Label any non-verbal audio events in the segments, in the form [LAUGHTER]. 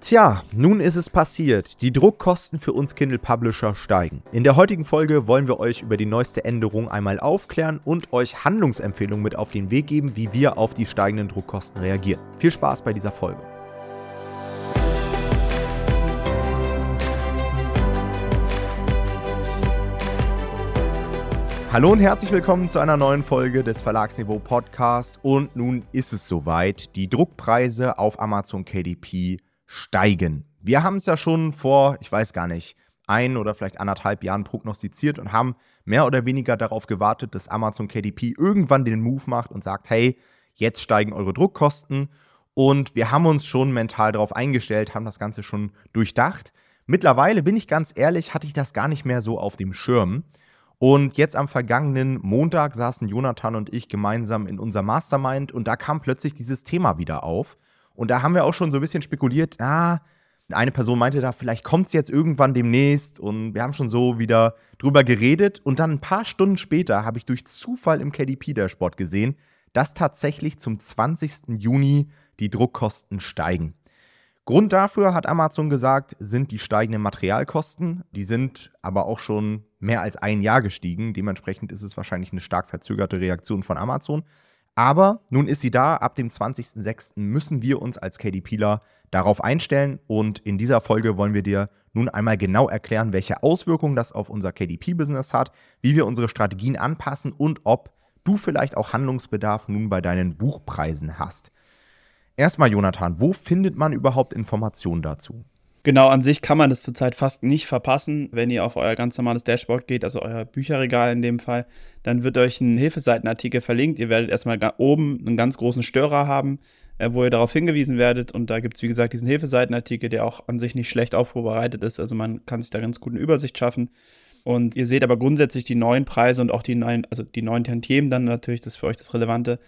Tja, nun ist es passiert. Die Druckkosten für uns Kindle Publisher steigen. In der heutigen Folge wollen wir euch über die neueste Änderung einmal aufklären und euch Handlungsempfehlungen mit auf den Weg geben, wie wir auf die steigenden Druckkosten reagieren. Viel Spaß bei dieser Folge. Hallo und herzlich willkommen zu einer neuen Folge des Verlagsniveau Podcast. Und nun ist es soweit. Die Druckpreise auf Amazon KDP steigen. Wir haben es ja schon vor, ich weiß gar nicht, ein oder vielleicht anderthalb Jahren prognostiziert und haben mehr oder weniger darauf gewartet, dass Amazon KDP irgendwann den Move macht und sagt, hey, jetzt steigen eure Druckkosten. Und wir haben uns schon mental darauf eingestellt, haben das Ganze schon durchdacht. Mittlerweile, bin ich ganz ehrlich, hatte ich das gar nicht mehr so auf dem Schirm. Und jetzt am vergangenen Montag saßen Jonathan und ich gemeinsam in unser Mastermind und da kam plötzlich dieses Thema wieder auf. Und da haben wir auch schon so ein bisschen spekuliert, ah, eine Person meinte da, vielleicht kommt es jetzt irgendwann demnächst und wir haben schon so wieder drüber geredet. Und dann ein paar Stunden später habe ich durch Zufall im KDP-Dashboard gesehen, dass tatsächlich zum 20. Juni die Druckkosten steigen. Grund dafür, hat Amazon gesagt, sind die steigenden Materialkosten. Die sind aber auch schon mehr als ein Jahr gestiegen. Dementsprechend ist es wahrscheinlich eine stark verzögerte Reaktion von Amazon. Aber nun ist sie da. Ab dem 20.06. müssen wir uns als KDPler darauf einstellen. Und in dieser Folge wollen wir dir nun einmal genau erklären, welche Auswirkungen das auf unser KDP-Business hat, wie wir unsere Strategien anpassen und ob du vielleicht auch Handlungsbedarf nun bei deinen Buchpreisen hast. Erstmal, Jonathan, wo findet man überhaupt Informationen dazu? Genau, an sich kann man das zurzeit fast nicht verpassen. Wenn ihr auf euer ganz normales Dashboard geht, also euer Bücherregal in dem Fall, dann wird euch ein Hilfeseitenartikel verlinkt. Ihr werdet erstmal oben einen ganz großen Störer haben, äh, wo ihr darauf hingewiesen werdet. Und da gibt es, wie gesagt, diesen Hilfeseitenartikel, der auch an sich nicht schlecht aufbereitet ist. Also man kann sich da ganz gut eine Übersicht schaffen. Und ihr seht aber grundsätzlich die neuen Preise und auch die neuen, also die neuen Tantiemen dann natürlich, das ist für euch das Relevante,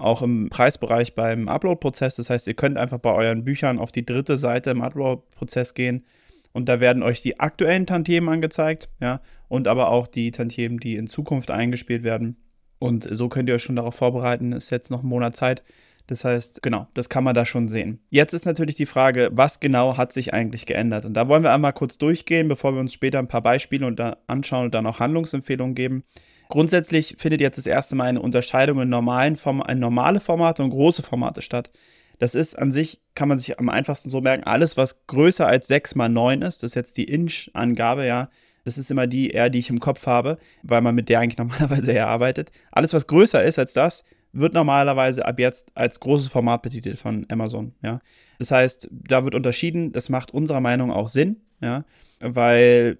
auch im Preisbereich beim Upload-Prozess. Das heißt, ihr könnt einfach bei euren Büchern auf die dritte Seite im Upload-Prozess gehen und da werden euch die aktuellen Tantiemen angezeigt, ja, und aber auch die Tantiemen, die in Zukunft eingespielt werden. Und so könnt ihr euch schon darauf vorbereiten. Ist jetzt noch ein Monat Zeit. Das heißt, genau, das kann man da schon sehen. Jetzt ist natürlich die Frage, was genau hat sich eigentlich geändert? Und da wollen wir einmal kurz durchgehen, bevor wir uns später ein paar Beispiele anschauen und dann auch Handlungsempfehlungen geben. Grundsätzlich findet jetzt das erste Mal eine Unterscheidung in normalen Form in normale Formate und große Formate statt. Das ist an sich, kann man sich am einfachsten so merken, alles, was größer als 6 mal 9 ist, das ist jetzt die Inch-Angabe, ja. Das ist immer die eher, die ich im Kopf habe, weil man mit der eigentlich [LAUGHS] normalerweise eher arbeitet. Alles, was größer ist als das, wird normalerweise ab jetzt als großes Format betitelt von Amazon, ja. Das heißt, da wird unterschieden, das macht unserer Meinung auch Sinn, ja, weil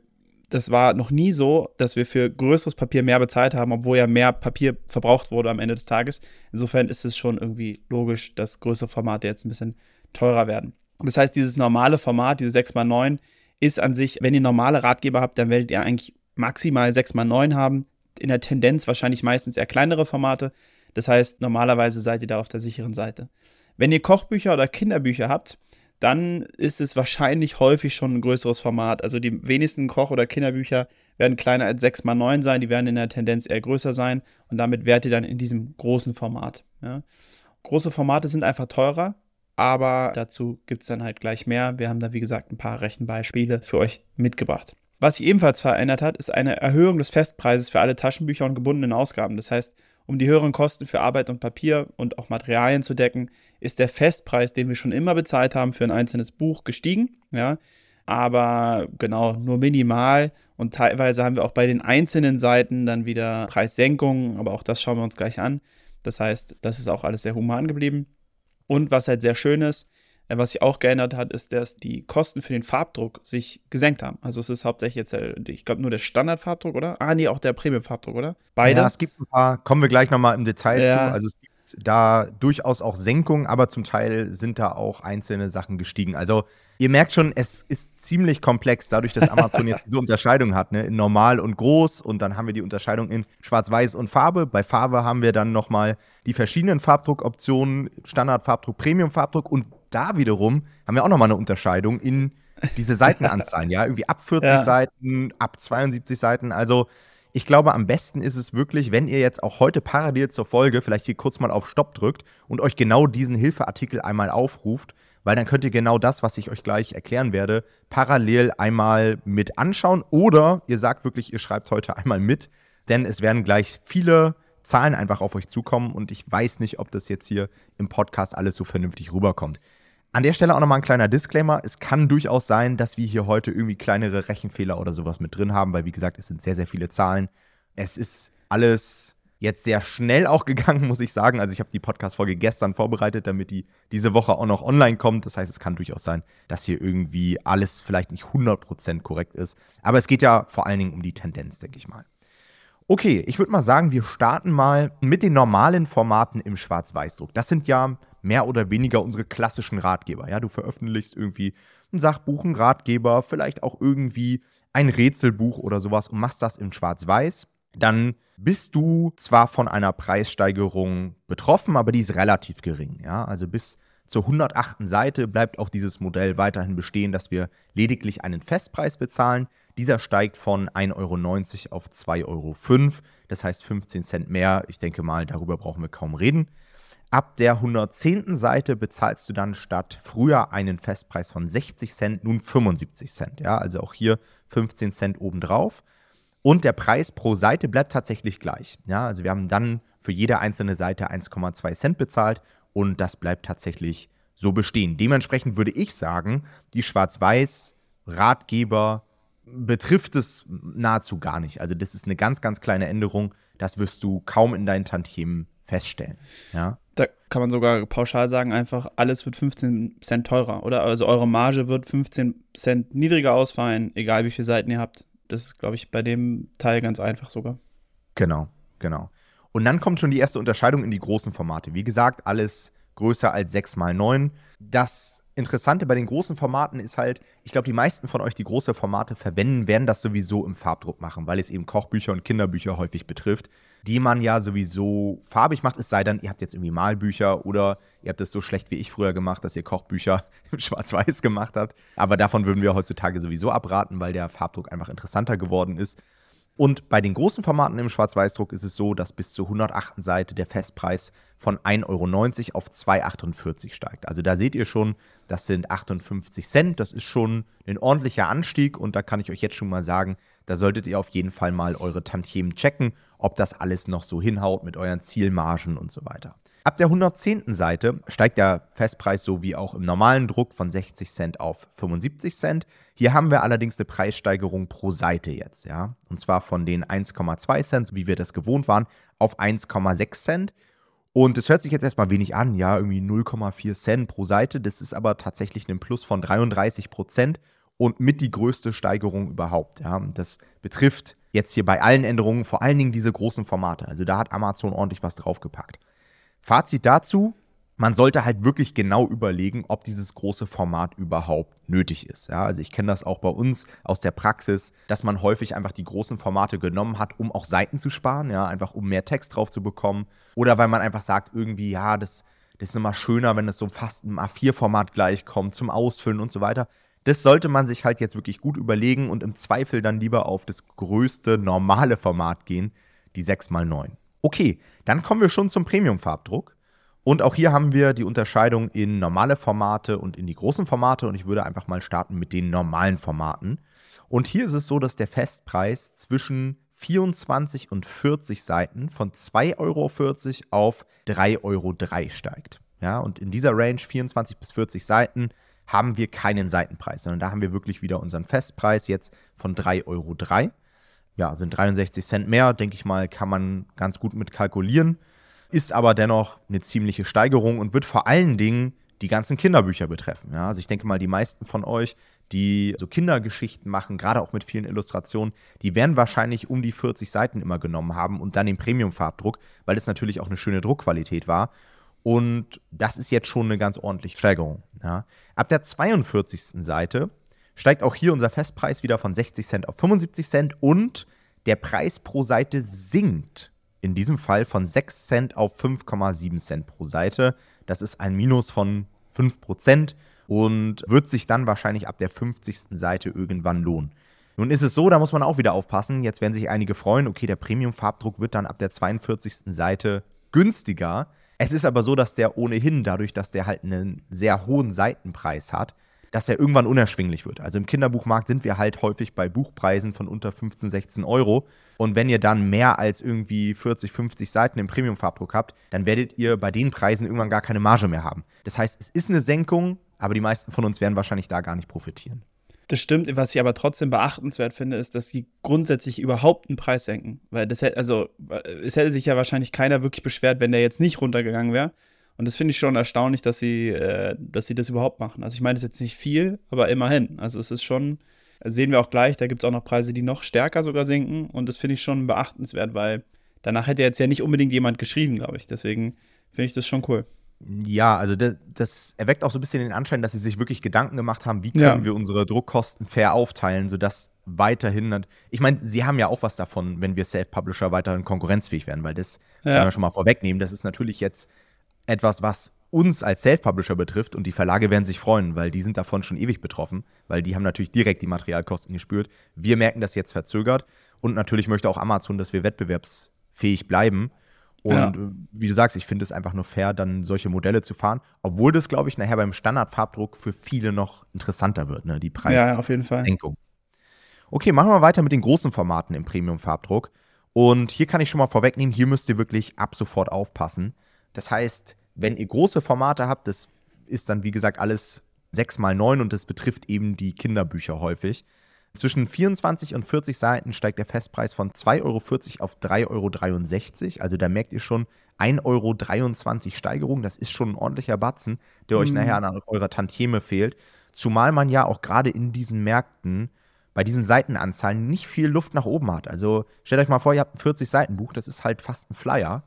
das war noch nie so, dass wir für größeres Papier mehr bezahlt haben, obwohl ja mehr Papier verbraucht wurde am Ende des Tages. Insofern ist es schon irgendwie logisch, dass größere Formate jetzt ein bisschen teurer werden. Das heißt, dieses normale Format, diese 6x9, ist an sich, wenn ihr normale Ratgeber habt, dann werdet ihr eigentlich maximal 6x9 haben. In der Tendenz wahrscheinlich meistens eher kleinere Formate. Das heißt, normalerweise seid ihr da auf der sicheren Seite. Wenn ihr Kochbücher oder Kinderbücher habt, dann ist es wahrscheinlich häufig schon ein größeres Format. Also die wenigsten Koch- oder Kinderbücher werden kleiner als 6x9 sein, die werden in der Tendenz eher größer sein und damit werdet ihr dann in diesem großen Format. Ja. Große Formate sind einfach teurer, aber dazu gibt es dann halt gleich mehr. Wir haben da, wie gesagt, ein paar Rechenbeispiele für euch mitgebracht. Was sich ebenfalls verändert hat, ist eine Erhöhung des Festpreises für alle Taschenbücher und gebundenen Ausgaben. Das heißt, um die höheren Kosten für Arbeit und Papier und auch Materialien zu decken, ist der Festpreis, den wir schon immer bezahlt haben für ein einzelnes Buch, gestiegen. Ja, aber genau nur minimal und teilweise haben wir auch bei den einzelnen Seiten dann wieder Preissenkungen, aber auch das schauen wir uns gleich an. Das heißt, das ist auch alles sehr human geblieben. Und was halt sehr schön ist, was sich auch geändert hat, ist, dass die Kosten für den Farbdruck sich gesenkt haben. Also es ist hauptsächlich jetzt, ich glaube, nur der Standardfarbdruck, oder? Ah, nee, auch der Premium-Farbdruck, oder? Beide. Ja, es gibt ein paar, kommen wir gleich nochmal im Detail ja. zu. Also es gibt da durchaus auch Senkungen, aber zum Teil sind da auch einzelne Sachen gestiegen. Also ihr merkt schon, es ist ziemlich komplex, dadurch, dass Amazon jetzt [LAUGHS] diese Unterscheidung hat, ne? in normal und groß und dann haben wir die Unterscheidung in schwarz-weiß und Farbe. Bei Farbe haben wir dann nochmal die verschiedenen Farbdruckoptionen, Standard-Farbdruck, Premium-Farbdruck und da wiederum haben wir auch nochmal eine Unterscheidung in diese Seitenanzahlen, ja, irgendwie ab 40 ja. Seiten, ab 72 Seiten. Also Ich glaube, am besten ist es wirklich, wenn ihr jetzt auch heute parallel zur Folge vielleicht hier kurz mal auf Stopp drückt und euch genau diesen Hilfeartikel einmal aufruft, weil dann könnt ihr genau das, was ich euch gleich erklären werde, parallel einmal mit anschauen oder ihr sagt wirklich, ihr schreibt heute einmal mit, denn es werden gleich viele Zahlen einfach auf euch zukommen und ich weiß nicht, ob das jetzt hier im Podcast alles so vernünftig rüberkommt. An der Stelle auch nochmal ein kleiner Disclaimer. Es kann durchaus sein, dass wir hier heute irgendwie kleinere Rechenfehler oder sowas mit drin haben, weil wie gesagt, es sind sehr, sehr viele Zahlen. Es ist alles jetzt sehr schnell auch [LAUGHS] gegangen, muss ich sagen. Also ich habe die Podcast-Folge gestern vorbereitet, damit die diese Woche auch noch online kommt. Das heißt, es kann durchaus sein, dass hier irgendwie alles vielleicht nicht 100% korrekt ist. Aber es geht ja vor allen Dingen um die Tendenz, denke ich mal. Okay, ich würde mal sagen, wir starten mal mit den normalen Formaten im Schwarz-Weiß-Druck. Das sind ja mehr oder weniger unsere klassischen Ratgeber. Ja, du veröffentlichst irgendwie ein Sachbuch, ein Ratgeber, vielleicht auch irgendwie ein Rätselbuch oder sowas und machst das in Schwarz-Weiß. Dann bist du zwar von einer Preissteigerung betroffen, aber die ist relativ gering. Ja, also bis zur 108. Seite bleibt auch dieses Modell weiterhin bestehen, dass wir lediglich einen Festpreis bezahlen. Dieser steigt von 1,90 Euro auf 2,05 Euro. Das heißt 15 Cent mehr. Ich denke mal, darüber brauchen wir kaum reden. Ab der 110. Seite bezahlst du dann statt früher einen Festpreis von 60 Cent nun 75 Cent. Ja, also auch hier 15 Cent obendrauf. Und der Preis pro Seite bleibt tatsächlich gleich. Ja, also wir haben dann für jede einzelne Seite 1,2 Cent bezahlt und das bleibt tatsächlich so bestehen. Dementsprechend würde ich sagen, die Schwarz-Weiß-Ratgeber betrifft es nahezu gar nicht. Also das ist eine ganz, ganz kleine Änderung. Das wirst du kaum in deinen Tantiemen feststellen. Ja? Kann man sogar pauschal sagen, einfach alles wird 15 Cent teurer, oder? Also eure Marge wird 15 Cent niedriger ausfallen, egal wie viele Seiten ihr habt. Das ist, glaube ich, bei dem Teil ganz einfach sogar. Genau, genau. Und dann kommt schon die erste Unterscheidung in die großen Formate. Wie gesagt, alles größer als 6 mal 9. Das Interessante bei den großen Formaten ist halt, ich glaube, die meisten von euch, die große Formate verwenden, werden das sowieso im Farbdruck machen, weil es eben Kochbücher und Kinderbücher häufig betrifft die man ja sowieso farbig macht, es sei denn, ihr habt jetzt irgendwie Malbücher oder ihr habt es so schlecht wie ich früher gemacht, dass ihr Kochbücher [LAUGHS] schwarz-weiß gemacht habt. Aber davon würden wir heutzutage sowieso abraten, weil der Farbdruck einfach interessanter geworden ist. Und bei den großen Formaten im Schwarz-Weiß-Druck ist es so, dass bis zur 108. Seite der Festpreis von 1,90 Euro auf 2,48 Euro steigt. Also da seht ihr schon, das sind 58 Cent. Das ist schon ein ordentlicher Anstieg und da kann ich euch jetzt schon mal sagen, da solltet ihr auf jeden Fall mal eure Tantiemen checken, ob das alles noch so hinhaut mit euren Zielmargen und so weiter. Ab der 110. Seite steigt der Festpreis so wie auch im normalen Druck von 60 Cent auf 75 Cent. Hier haben wir allerdings eine Preissteigerung pro Seite jetzt, ja. Und zwar von den 1,2 Cent, wie wir das gewohnt waren, auf 1,6 Cent. Und es hört sich jetzt erstmal wenig an, ja, irgendwie 0,4 Cent pro Seite. Das ist aber tatsächlich ein Plus von 33 Prozent und mit die größte Steigerung überhaupt. Ja. Das betrifft jetzt hier bei allen Änderungen vor allen Dingen diese großen Formate. Also da hat Amazon ordentlich was draufgepackt. Fazit dazu, man sollte halt wirklich genau überlegen, ob dieses große Format überhaupt nötig ist. Ja, also ich kenne das auch bei uns aus der Praxis, dass man häufig einfach die großen Formate genommen hat, um auch Seiten zu sparen, ja, einfach um mehr Text drauf zu bekommen. Oder weil man einfach sagt, irgendwie, ja, das, das ist immer schöner, wenn es so fast im A4-Format gleichkommt, zum Ausfüllen und so weiter. Das sollte man sich halt jetzt wirklich gut überlegen und im Zweifel dann lieber auf das größte normale Format gehen, die 6x9. Okay, dann kommen wir schon zum Premium-Farbdruck. Und auch hier haben wir die Unterscheidung in normale Formate und in die großen Formate. Und ich würde einfach mal starten mit den normalen Formaten. Und hier ist es so, dass der Festpreis zwischen 24 und 40 Seiten von 2,40 Euro auf 3,03 Euro steigt. Ja, und in dieser Range 24 bis 40 Seiten haben wir keinen Seitenpreis, sondern da haben wir wirklich wieder unseren Festpreis jetzt von 3,03 Euro. Ja, sind 63 Cent mehr, denke ich mal, kann man ganz gut mit kalkulieren. Ist aber dennoch eine ziemliche Steigerung und wird vor allen Dingen die ganzen Kinderbücher betreffen. Ja, also ich denke mal, die meisten von euch, die so Kindergeschichten machen, gerade auch mit vielen Illustrationen, die werden wahrscheinlich um die 40 Seiten immer genommen haben und dann den Premium-Farbdruck, weil es natürlich auch eine schöne Druckqualität war. Und das ist jetzt schon eine ganz ordentliche Steigerung. Ja. Ab der 42. Seite steigt auch hier unser Festpreis wieder von 60 Cent auf 75 Cent und der Preis pro Seite sinkt in diesem Fall von 6 Cent auf 5,7 Cent pro Seite. Das ist ein Minus von 5 Prozent und wird sich dann wahrscheinlich ab der 50. Seite irgendwann lohnen. Nun ist es so, da muss man auch wieder aufpassen. Jetzt werden sich einige freuen, okay, der Premium-Farbdruck wird dann ab der 42. Seite günstiger. Es ist aber so, dass der ohnehin, dadurch, dass der halt einen sehr hohen Seitenpreis hat, dass er irgendwann unerschwinglich wird. Also im Kinderbuchmarkt sind wir halt häufig bei Buchpreisen von unter 15, 16 Euro. Und wenn ihr dann mehr als irgendwie 40, 50 Seiten im Premium-Farbdruck habt, dann werdet ihr bei den Preisen irgendwann gar keine Marge mehr haben. Das heißt, es ist eine Senkung, aber die meisten von uns werden wahrscheinlich da gar nicht profitieren. Das stimmt, was ich aber trotzdem beachtenswert finde, ist, dass sie grundsätzlich überhaupt einen Preis senken. Weil das hätte, also, es hätte sich ja wahrscheinlich keiner wirklich beschwert, wenn der jetzt nicht runtergegangen wäre. Und das finde ich schon erstaunlich, dass sie, äh, dass sie das überhaupt machen. Also ich meine, es ist jetzt nicht viel, aber immerhin. Also es ist schon, sehen wir auch gleich, da gibt es auch noch Preise, die noch stärker sogar sinken. Und das finde ich schon beachtenswert, weil danach hätte jetzt ja nicht unbedingt jemand geschrieben, glaube ich. Deswegen finde ich das schon cool. Ja, also das, das, erweckt auch so ein bisschen den Anschein, dass sie sich wirklich Gedanken gemacht haben, wie können ja. wir unsere Druckkosten fair aufteilen, sodass weiterhin. Ich meine, sie haben ja auch was davon, wenn wir Self-Publisher weiterhin konkurrenzfähig werden, weil das ja. kann man schon mal vorwegnehmen. Das ist natürlich jetzt etwas, was uns als Self-Publisher betrifft und die Verlage werden sich freuen, weil die sind davon schon ewig betroffen, weil die haben natürlich direkt die Materialkosten gespürt. Wir merken das jetzt verzögert und natürlich möchte auch Amazon, dass wir wettbewerbsfähig bleiben. Und ja. Äh, wie du sagst, ich finde es einfach nur fair, dann solche Modelle zu fahren, obwohl das, glaube ich, nachher beim Standardfarbdruck für viele noch interessanter wird, ne? die Preissenkung. Ja, auf jeden Fall. Okay, machen wir weiter mit den großen Formaten im Premium-Farbdruck. Und hier kann ich schon mal vorwegnehmen, hier müsst ihr wirklich ab sofort aufpassen. Das heißt, wenn ihr große Formate habt, das ist dann, wie gesagt, alles 6 mal 9 und das betrifft eben die Kinderbücher häufig. Zwischen 24 und 40 Seiten steigt der Festpreis von 2,40 Euro auf 3,63 Euro. Also da merkt ihr schon 1,23 Euro Steigerung. Das ist schon ein ordentlicher Batzen, der mhm. euch nachher an eurer Tantieme fehlt. Zumal man ja auch gerade in diesen Märkten bei diesen Seitenanzahlen nicht viel Luft nach oben hat. Also stellt euch mal vor, ihr habt ein 40-Seiten-Buch, das ist halt fast ein Flyer.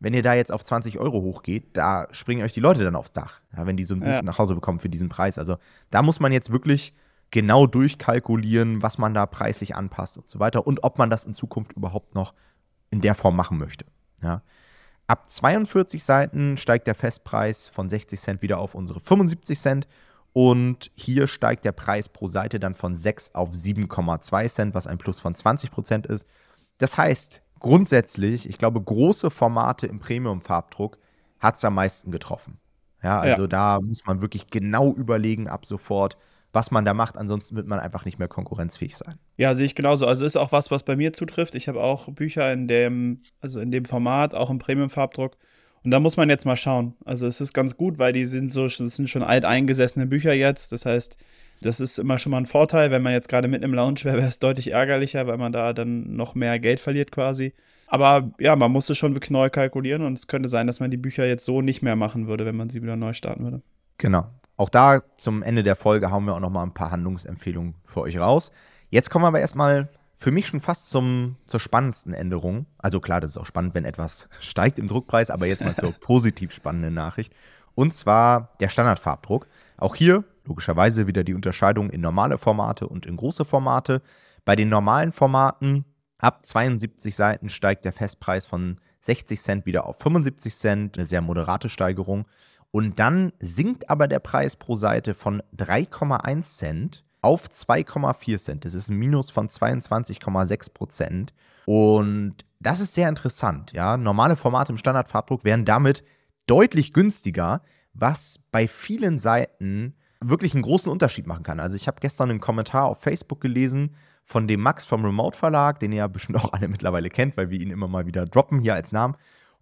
Wenn ihr da jetzt auf 20 Euro hochgeht, da springen euch die Leute dann aufs Dach, ja, wenn die so ein Buch ja. nach Hause bekommen für diesen Preis. Also da muss man jetzt wirklich genau durchkalkulieren, was man da preislich anpasst und so weiter und ob man das in Zukunft überhaupt noch in der Form machen möchte. Ja. Ab 42 Seiten steigt der Festpreis von 60 Cent wieder auf unsere 75 Cent und hier steigt der Preis pro Seite dann von 6 auf 7,2 Cent, was ein Plus von 20 Prozent ist. Das heißt, grundsätzlich, ich glaube, große Formate im Premium-Farbdruck hat es am meisten getroffen. Ja, also ja. da muss man wirklich genau überlegen ab sofort, was man da macht. Ansonsten wird man einfach nicht mehr konkurrenzfähig sein. Ja, sehe ich genauso. Also ist auch was, was bei mir zutrifft. Ich habe auch Bücher in dem, also in dem Format, auch im Premium-Farbdruck. Und da muss man jetzt mal schauen. Also es ist ganz gut, weil die sind so, das sind schon alteingesessene Bücher jetzt. Das heißt, das ist immer schon mal ein Vorteil. Wenn man jetzt gerade mit einem Lounge wäre, wäre es deutlich ärgerlicher, weil man da dann noch mehr Geld verliert quasi. Aber ja, man muss es schon wirklich neu kalkulieren und es könnte sein, dass man die Bücher jetzt so nicht mehr machen würde, wenn man sie wieder neu starten würde. Genau. Auch da zum Ende der Folge hauen wir auch noch mal ein paar Handlungsempfehlungen für euch raus. Jetzt kommen wir aber erstmal für mich schon fast zum, zur spannendsten Änderung. Also klar, das ist auch spannend, wenn etwas [LAUGHS] steigt im Druckpreis, aber jetzt mal zur [LAUGHS] positiv spannenden Nachricht. Und zwar der Standardfarbdruck. Auch hier logischerweise wieder die Unterscheidung in normale Formate und in große Formate. Bei den normalen Formaten ab 72 Seiten steigt der Festpreis von 60 Cent wieder auf 75 Cent, eine sehr moderate Steigerung. Und dann sinkt aber der Preis pro Seite von 3,1 Cent auf 2,4 Cent. Das ist ein Minus von 22,6 Prozent. Und das ist sehr interessant. Ja? Normale Formate im Standardfarbdruck wären damit deutlich günstiger, was bei vielen Seiten wirklich einen großen Unterschied machen kann. Also ich habe gestern einen Kommentar auf Facebook gelesen von dem Max vom Remote Verlag, den ihr ja bestimmt auch alle mittlerweile kennt, weil wir ihn immer mal wieder droppen hier als Namen.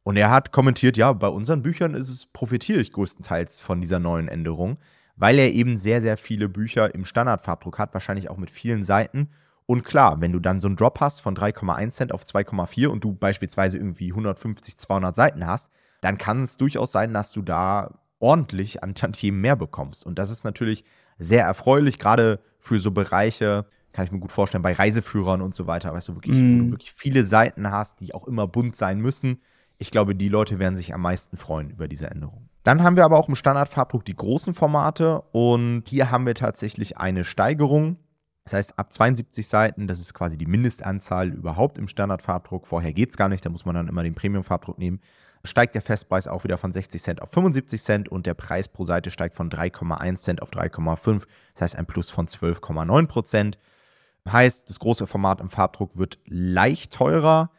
Und er hat kommentiert, ja, bei unseren Büchern ist es, profitiere ich größtenteils von dieser neuen Änderung, weil er eben sehr, sehr viele Bücher im Standardfarbdruck hat, wahrscheinlich auch mit vielen Seiten. Und klar, wenn du dann so einen Drop hast von 3,1 Cent auf 2,4 und du beispielsweise irgendwie 150, 200 Seiten hast, dann kann es durchaus sein, dass du da ordentlich an Tantiemen mehr bekommst. Und das ist natürlich sehr erfreulich, gerade für so Bereiche, kann ich mir gut vorstellen, bei Reiseführern und so weiter, weißt du, wirklich, mm. wo du mhm. wirklich viele Seiten hast, die auch immer bunt sein müssen ich glaube, die Leute werden sich am meisten freuen über diese Änderung. Dann haben wir aber auch im Standardfarbdruck die großen Formate und hier haben wir tatsächlich eine Steigerung. Das heißt, ab 72 Seiten, das ist quasi die Mindestanzahl überhaupt im Standardfarbdruck. Vorher geht es gar nicht, da muss man dann immer den Premium-Farbdruck nehmen. Steigt der Festpreis auch wieder von 60 Cent auf 75 Cent und der Preis pro Seite steigt von 3,1 Cent auf 3,5. Das heißt ein Plus von 12,9 Prozent. Heißt, das große Format im Farbdruck wird leicht teurer.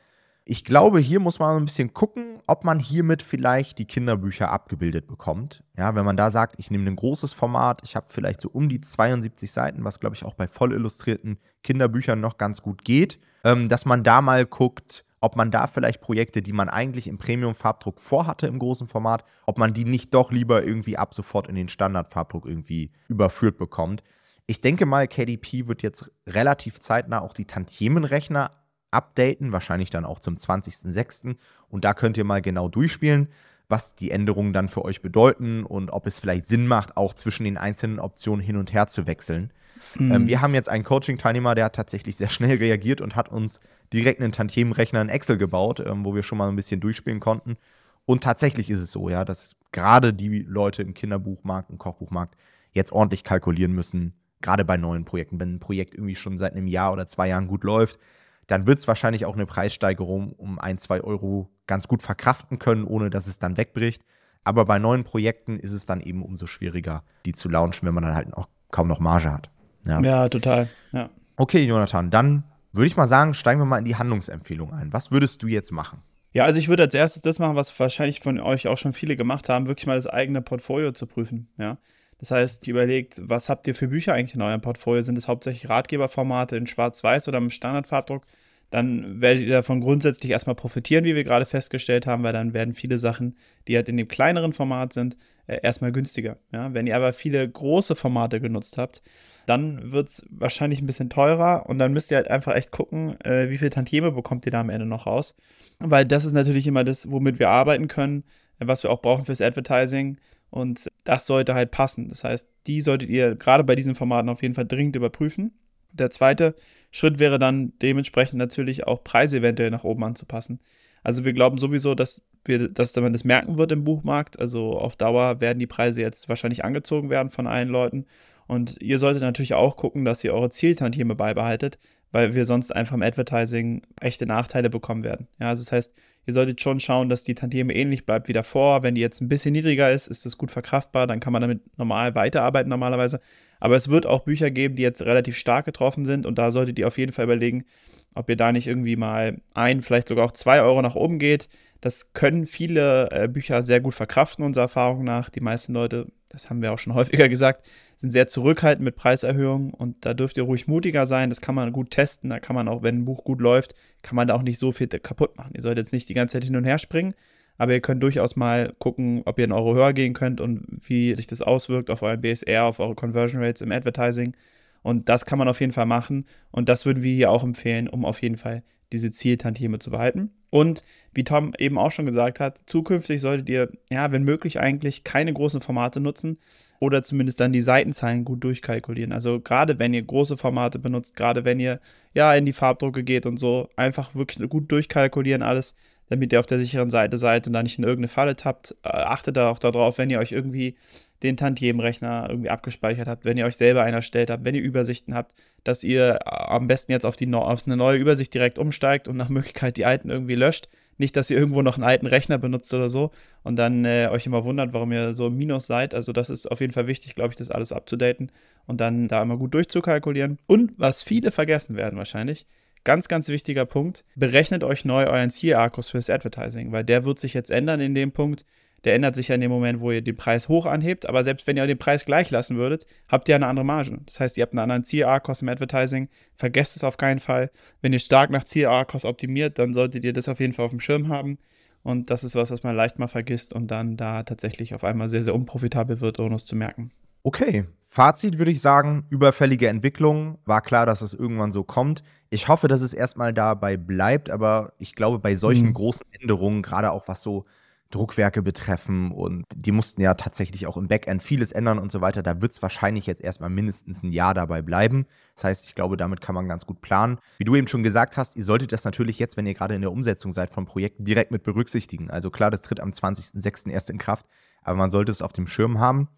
Ich glaube, hier muss man ein bisschen gucken, ob man hiermit vielleicht die Kinderbücher abgebildet bekommt. Ja, wenn man da sagt, ich nehme ein großes Format, ich habe vielleicht so um die 72 Seiten, was glaube ich auch bei voll illustrierten Kinderbüchern noch ganz gut geht, ähm, dass man da mal guckt, ob man da vielleicht Projekte, die man eigentlich im Premium-Farbdruck vorhatte im großen Format, ob man die nicht doch lieber irgendwie ab sofort in den Standard-Farbdruck irgendwie überführt bekommt. Ich denke mal, KDP wird jetzt relativ zeitnah auch die Tantiemenrechner updaten, wahrscheinlich dann auch zum 20.06. Und da könnt ihr mal genau durchspielen, was die Änderungen dann für euch bedeuten und ob es vielleicht Sinn macht, auch zwischen den einzelnen Optionen hin und her zu wechseln. Mhm. Ähm, wir haben jetzt einen Coaching-Teilnehmer, der hat tatsächlich sehr schnell reagiert und hat uns direkt einen Tantiemenrechner in Excel gebaut, ähm, wo wir schon mal ein bisschen durchspielen konnten. Und tatsächlich ist es so, ja, dass gerade die Leute im Kinderbuchmarkt und Kochbuchmarkt jetzt ordentlich kalkulieren müssen, gerade bei neuen Projekten. Wenn ein Projekt irgendwie schon seit einem Jahr oder zwei Jahren gut läuft, dann wird es wahrscheinlich auch eine Preissteigerung um ein, zwei Euro ganz gut verkraften können, ohne dass es dann wegbricht. Aber bei neuen Projekten ist es dann eben umso schwieriger, die zu launchen, wenn man dann halt auch kaum noch Marge hat. Ja, ja total. Ja. Okay, Jonathan, dann würde ich mal sagen, steigen wir mal in die Handlungsempfehlung ein. Was würdest du jetzt machen? Ja, also ich würde als erstes das machen, was wahrscheinlich von euch auch schon viele gemacht haben, wirklich mal das eigene Portfolio zu prüfen. Ja. Das heißt, überlegt, was habt ihr für Bücher eigentlich in eurem Portfolio? Sind es hauptsächlich Ratgeberformate in Schwarz-Weiß oder im Standardfarbdruck? Dann werdet ihr davon grundsätzlich erstmal profitieren, wie wir gerade festgestellt haben, weil dann werden viele Sachen, die halt in dem kleineren Format sind, äh, erstmal günstiger. Ja? Wenn ihr aber viele große Formate genutzt habt, dann wird es wahrscheinlich ein bisschen teurer und dann müsst ihr halt einfach echt gucken, äh, wie viel Tantieme bekommt ihr da am Ende noch raus. Weil das ist natürlich immer das, womit wir arbeiten können, was wir auch brauchen fürs Advertising. Und das sollte halt passen. Das heißt, die solltet ihr gerade bei diesen Formaten auf jeden Fall dringend überprüfen. Der zweite Schritt wäre dann dementsprechend natürlich auch Preise eventuell nach oben anzupassen. Also wir glauben sowieso, dass wir, dass man das merken wird im Buchmarkt. Also auf Dauer werden die Preise jetzt wahrscheinlich angezogen werden von allen Leuten. Und ihr solltet natürlich auch gucken, dass ihr eure Zieltantieme beibehaltet, weil wir sonst einfach im Advertising echte Nachteile bekommen werden. Ja, also das heißt, ihr solltet schon schauen, dass die Tantieme ähnlich bleibt wie davor. Wenn die jetzt ein bisschen niedriger ist, ist das gut verkraftbar, dann kann man damit normal weiterarbeiten normalerweise. Aber es wird auch Bücher geben, die jetzt relativ stark getroffen sind und da solltet ihr auf jeden Fall überlegen, ob ihr da nicht irgendwie mal ein, vielleicht sogar auch zwei Euro nach oben geht. Das können viele äh, Bücher sehr gut verkraften, unserer Erfahrung nach. Die meisten Leute das haben wir auch schon [LAUGHS] häufiger gesagt, sind sehr zurückhaltend mit Preiserhöhungen und da dürft ihr ruhig mutiger sein. Das kann man gut testen. Da kann man auch, wenn ein Buch gut läuft, kann man da auch nicht so viel kaputt machen. Ihr solltet jetzt nicht die ganze Zeit hin und her springen, aber ihr könnt durchaus mal gucken, ob ihr in Euro höher gehen könnt und wie sich das auswirkt auf euren BSR, auf eure Conversion Rates im Advertising. Und das kann man auf jeden Fall machen. Und das würden wir hier auch empfehlen, um auf jeden Fall diese Zieltantieme zu behalten. Und wie Tom eben auch schon gesagt hat, zukünftig solltet ihr, ja, wenn möglich eigentlich keine großen Formate nutzen oder zumindest dann die Seitenzahlen gut durchkalkulieren. Also gerade wenn ihr große Formate benutzt, gerade wenn ihr ja in die Farbdrucke geht und so, einfach wirklich gut durchkalkulieren alles, damit ihr auf der sicheren Seite seid und da nicht in irgendeine Falle tappt. Äh, achtet da auch darauf, wenn ihr euch irgendwie den Tantiemenrechner irgendwie abgespeichert habt, wenn ihr euch selber einen erstellt habt, wenn ihr Übersichten habt, dass ihr äh, am besten jetzt auf, die, auf eine neue Übersicht direkt umsteigt und nach Möglichkeit die alten irgendwie löscht. Nicht, dass ihr irgendwo noch einen alten Rechner benutzt oder so und dann äh, euch immer wundert, warum ihr so im Minus seid. Also das ist auf jeden Fall wichtig, glaube ich, das alles abzudaten und dann da immer gut durchzukalkulieren. Und was viele vergessen werden wahrscheinlich, ganz, ganz wichtiger Punkt, berechnet euch neu euren Ziel-Arkus fürs Advertising, weil der wird sich jetzt ändern in dem Punkt, der ändert sich ja in dem Moment, wo ihr den Preis hoch anhebt. Aber selbst wenn ihr den Preis gleich lassen würdet, habt ihr eine andere Marge. Das heißt, ihr habt einen anderen Ziel-A-Kost im Advertising. Vergesst es auf keinen Fall. Wenn ihr stark nach Ziel-A-Kost optimiert, dann solltet ihr das auf jeden Fall auf dem Schirm haben. Und das ist was, was man leicht mal vergisst und dann da tatsächlich auf einmal sehr, sehr unprofitabel wird, ohne es zu merken. Okay, Fazit würde ich sagen, überfällige Entwicklung. War klar, dass es irgendwann so kommt. Ich hoffe, dass es erstmal dabei bleibt, aber ich glaube, bei solchen mhm. großen Änderungen, gerade auch was so Druckwerke betreffen und die mussten ja tatsächlich auch im Backend vieles ändern und so weiter. Da wird es wahrscheinlich jetzt erstmal mindestens ein Jahr dabei bleiben. Das heißt, ich glaube, damit kann man ganz gut planen. Wie du eben schon gesagt hast, ihr solltet das natürlich jetzt, wenn ihr gerade in der Umsetzung seid von Projekten, direkt mit berücksichtigen. Also klar, das tritt am 20.06. erst in Kraft, aber man sollte es auf dem Schirm haben.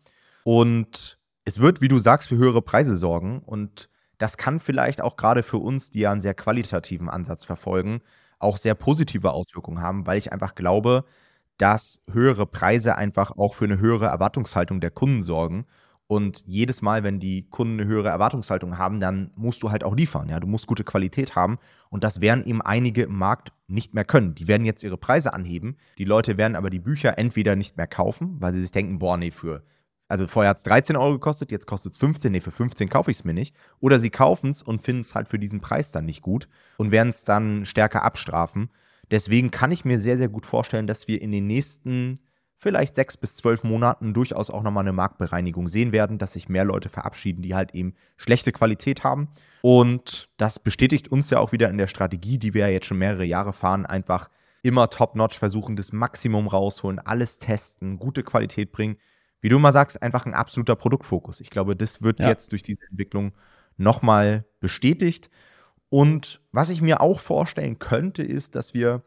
Und es wird, wie du sagst, für höhere Preise sorgen und das kann vielleicht auch gerade für uns, die ja einen sehr qualitativen Ansatz verfolgen, auch sehr positive Auswirkungen haben, weil ich einfach glaube, dass höhere Preise einfach auch für eine höhere Erwartungshaltung der Kunden sorgen Und jedes Mal, wenn die Kunden eine höhere Erwartungshaltung haben, dann musst du halt auch liefern. Ja, du musst gute Qualität haben. Und das werden eben einige im Markt nicht mehr können. Die werden jetzt ihre Preise anheben. Die Leute werden aber die Bücher entweder nicht mehr kaufen, weil sie sich denken, boah, nee, für also vorher hat es 13 Euro gekostet, jetzt kostet es 15. Nee, für 15 kaufe ich es mir nicht. Oder sie kaufen es und finden es halt für diesen Preis dann nicht gut und werden es dann stärker abstrafen. Deswegen kann ich mir sehr, sehr gut vorstellen, dass wir in den nächsten vielleicht sechs bis zwölf Monaten durchaus auch nochmal eine Marktbereinigung sehen werden, dass sich mehr Leute verabschieden, die halt eben schlechte Qualität haben. Und das bestätigt uns ja auch wieder in der Strategie, die wir ja jetzt schon mehrere Jahre fahren, einfach immer top-notch versuchen, das Maximum rausholen, alles testen, gute Qualität bringen wie du immer sagst, einfach ein absoluter Produktfokus. Ich glaube, das wird ja. jetzt durch diese Entwicklung nochmal bestätigt. Und was ich mir auch vorstellen könnte, ist, dass wir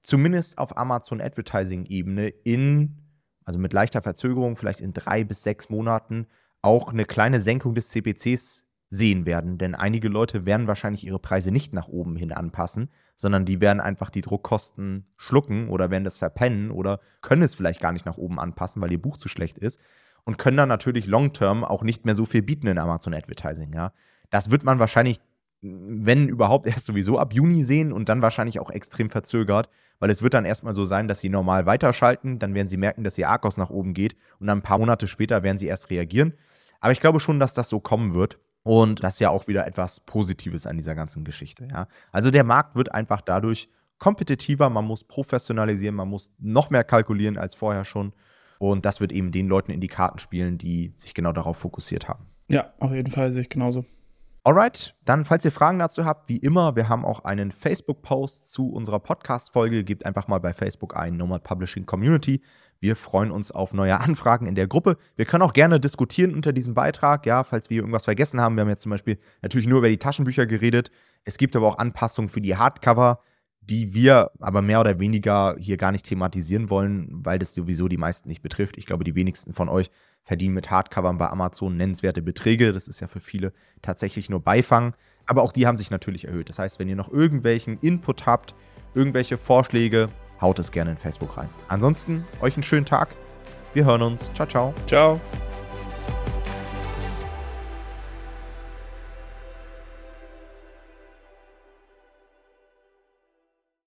zumindest auf Amazon Advertising-Ebene in, also mit leichter Verzögerung, vielleicht in drei bis sechs Monaten, auch eine kleine Senkung des CPCs sehen werden. Denn einige Leute werden wahrscheinlich ihre Preise nicht nach oben hin anpassen, sondern die werden einfach die Druckkosten schlucken oder werden das verpennen oder können es vielleicht gar nicht nach oben anpassen, weil ihr Buch zu schlecht ist und können dann natürlich long-term auch nicht mehr so viel bieten in Amazon Advertising. Ja. Das wird man wahrscheinlich, wenn überhaupt, [LAUGHS] erst sowieso ab Juni sehen und dann wahrscheinlich auch extrem verzögert, weil es wird dann erstmal so sein, dass sie normal weiterschalten, dann werden sie merken, dass ihr Arcos nach oben geht und dann ein paar Monate später werden sie erst reagieren. Aber ich glaube schon, dass das so kommen wird. Und das ist ja auch wieder etwas Positives an dieser ganzen Geschichte. Ja? Also der Markt wird einfach dadurch kompetitiver, man muss professionalisieren, man muss noch mehr kalkulieren als vorher schon. Und das wird eben den Leuten in die Karten spielen, die sich genau darauf fokussiert haben. Ja, auf jeden Fall sehe ich genauso. Alright, dann falls ihr Fragen dazu habt, wie immer, wir haben auch einen Facebook-Post zu unserer Podcast-Folge. Gebt einfach mal bei Facebook ein Nomad Publishing Community. Wir freuen uns auf neue Anfragen in der Gruppe. Wir können auch gerne diskutieren unter diesem Beitrag, ja, falls wir irgendwas vergessen haben. Wir haben jetzt zum Beispiel natürlich nur über die Taschenbücher geredet. Es gibt aber auch Anpassungen für die Hardcover, die wir aber mehr oder weniger hier gar nicht thematisieren wollen, weil das sowieso die meisten nicht betrifft. Ich glaube, die wenigsten von euch verdienen mit Hardcovern bei Amazon nennenswerte Beträge. Das ist ja für viele tatsächlich nur Beifang. Aber auch die haben sich natürlich erhöht. Das heißt, wenn ihr noch irgendwelchen Input habt, irgendwelche Vorschläge, haut es gerne in Facebook rein. Ansonsten euch einen schönen Tag. Wir hören uns. Ciao, ciao. Ciao.